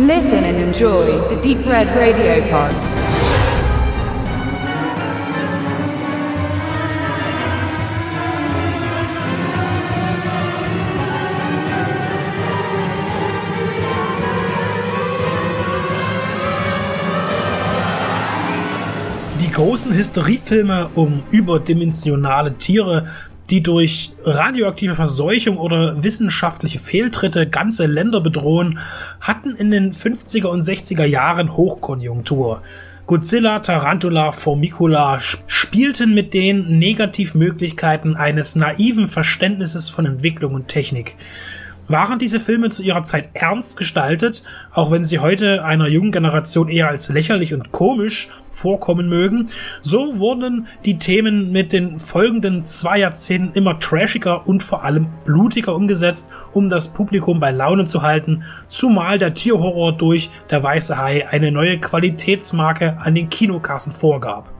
Listen and enjoy the Deep Red Radio Pod. Die großen Historiefilme um überdimensionale Tiere, die durch radioaktive Verseuchung oder wissenschaftliche Fehltritte ganze Länder bedrohen, hatten in den 50er und 60er Jahren Hochkonjunktur. Godzilla, Tarantula, Formicula spielten mit den Negativmöglichkeiten eines naiven Verständnisses von Entwicklung und Technik waren diese Filme zu ihrer Zeit ernst gestaltet, auch wenn sie heute einer jungen Generation eher als lächerlich und komisch vorkommen mögen, so wurden die Themen mit den folgenden zwei Jahrzehnten immer trashiger und vor allem blutiger umgesetzt, um das Publikum bei Laune zu halten, zumal der Tierhorror durch Der Weiße Hai eine neue Qualitätsmarke an den Kinokassen vorgab.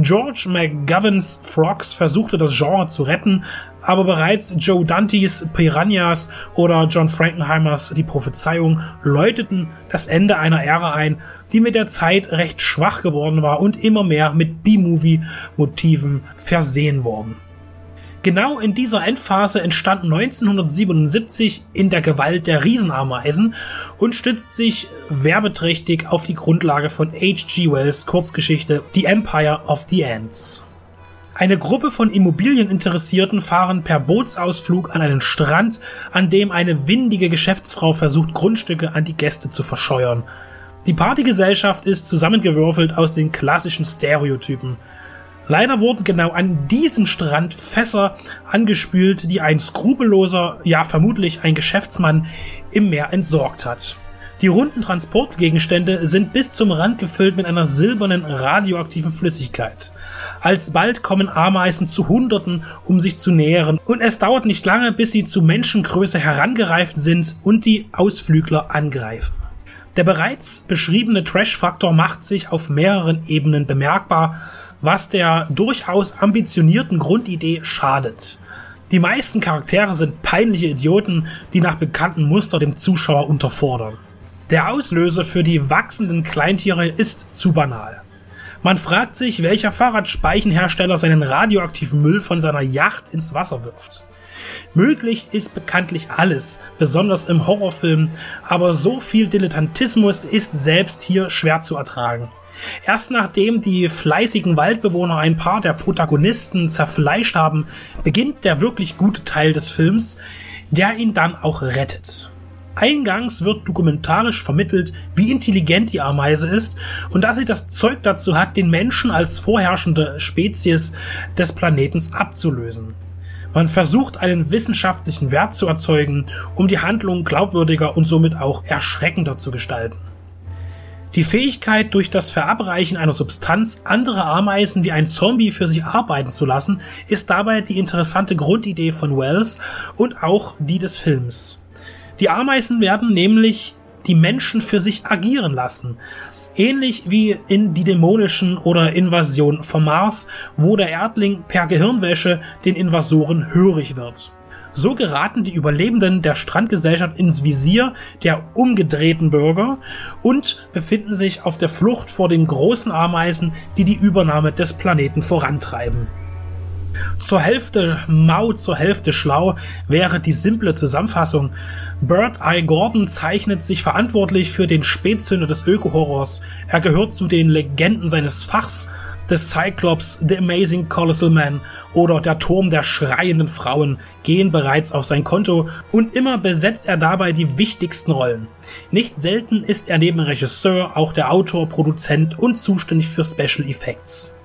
George McGovens Frogs versuchte das Genre zu retten, aber bereits Joe Dantes Piranhas oder John Frankenheimers Die Prophezeiung läuteten das Ende einer Ära ein, die mit der Zeit recht schwach geworden war und immer mehr mit B-Movie-Motiven versehen worden. Genau in dieser Endphase entstand 1977 in der Gewalt der Riesenameisen und stützt sich werbeträchtig auf die Grundlage von H.G. Wells Kurzgeschichte The Empire of the Ants. Eine Gruppe von Immobilieninteressierten fahren per Bootsausflug an einen Strand, an dem eine windige Geschäftsfrau versucht, Grundstücke an die Gäste zu verscheuern. Die Partygesellschaft ist zusammengewürfelt aus den klassischen Stereotypen. Leider wurden genau an diesem Strand Fässer angespült, die ein skrupelloser, ja vermutlich ein Geschäftsmann im Meer entsorgt hat. Die runden Transportgegenstände sind bis zum Rand gefüllt mit einer silbernen radioaktiven Flüssigkeit. Alsbald kommen Ameisen zu Hunderten, um sich zu nähern, und es dauert nicht lange, bis sie zu Menschengröße herangereift sind und die Ausflügler angreifen. Der bereits beschriebene Trash-Faktor macht sich auf mehreren Ebenen bemerkbar, was der durchaus ambitionierten Grundidee schadet. Die meisten Charaktere sind peinliche Idioten, die nach bekannten Muster dem Zuschauer unterfordern. Der Auslöser für die wachsenden Kleintiere ist zu banal. Man fragt sich, welcher Fahrradspeichenhersteller seinen radioaktiven Müll von seiner Yacht ins Wasser wirft. Möglich ist bekanntlich alles, besonders im Horrorfilm, aber so viel Dilettantismus ist selbst hier schwer zu ertragen. Erst nachdem die fleißigen Waldbewohner ein paar der Protagonisten zerfleischt haben, beginnt der wirklich gute Teil des Films, der ihn dann auch rettet. Eingangs wird dokumentarisch vermittelt, wie intelligent die Ameise ist und dass sie das Zeug dazu hat, den Menschen als vorherrschende Spezies des Planetens abzulösen. Man versucht einen wissenschaftlichen Wert zu erzeugen, um die Handlung glaubwürdiger und somit auch erschreckender zu gestalten. Die Fähigkeit, durch das Verabreichen einer Substanz andere Ameisen wie ein Zombie für sich arbeiten zu lassen, ist dabei die interessante Grundidee von Wells und auch die des Films. Die Ameisen werden nämlich die Menschen für sich agieren lassen. Ähnlich wie in die dämonischen oder Invasion vom Mars, wo der Erdling per Gehirnwäsche den Invasoren hörig wird. So geraten die Überlebenden der Strandgesellschaft ins Visier der umgedrehten Bürger und befinden sich auf der Flucht vor den großen Ameisen, die die Übernahme des Planeten vorantreiben. Zur Hälfte mau, zur Hälfte schlau wäre die simple Zusammenfassung. Bird Eye Gordon zeichnet sich verantwortlich für den Spätzünder des Öko-Horrors. Er gehört zu den Legenden seines Fachs des Cyclops, The Amazing Colossal Man oder der Turm der schreienden Frauen gehen bereits auf sein Konto und immer besetzt er dabei die wichtigsten Rollen. Nicht selten ist er neben Regisseur auch der Autor, Produzent und zuständig für Special Effects.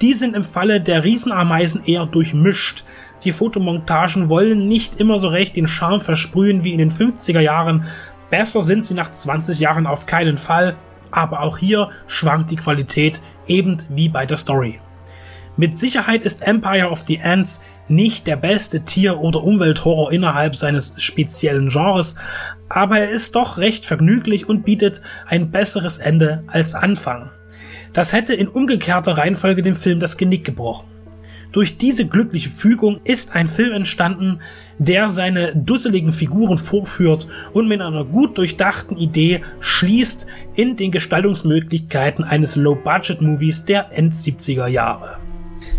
Die sind im Falle der Riesenameisen eher durchmischt. Die Fotomontagen wollen nicht immer so recht den Charme versprühen wie in den 50er Jahren. Besser sind sie nach 20 Jahren auf keinen Fall, aber auch hier schwankt die Qualität eben wie bei der Story. Mit Sicherheit ist Empire of the Ants nicht der beste Tier- oder Umwelthorror innerhalb seines speziellen Genres, aber er ist doch recht vergnüglich und bietet ein besseres Ende als Anfang. Das hätte in umgekehrter Reihenfolge dem Film das Genick gebrochen. Durch diese glückliche Fügung ist ein Film entstanden, der seine dusseligen Figuren vorführt und mit einer gut durchdachten Idee schließt in den Gestaltungsmöglichkeiten eines Low-Budget-Movies der End-70er Jahre.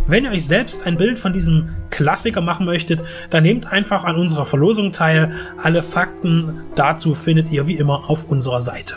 Wenn ihr euch selbst ein Bild von diesem Klassiker machen möchtet, dann nehmt einfach an unserer Verlosung teil. Alle Fakten dazu findet ihr wie immer auf unserer Seite.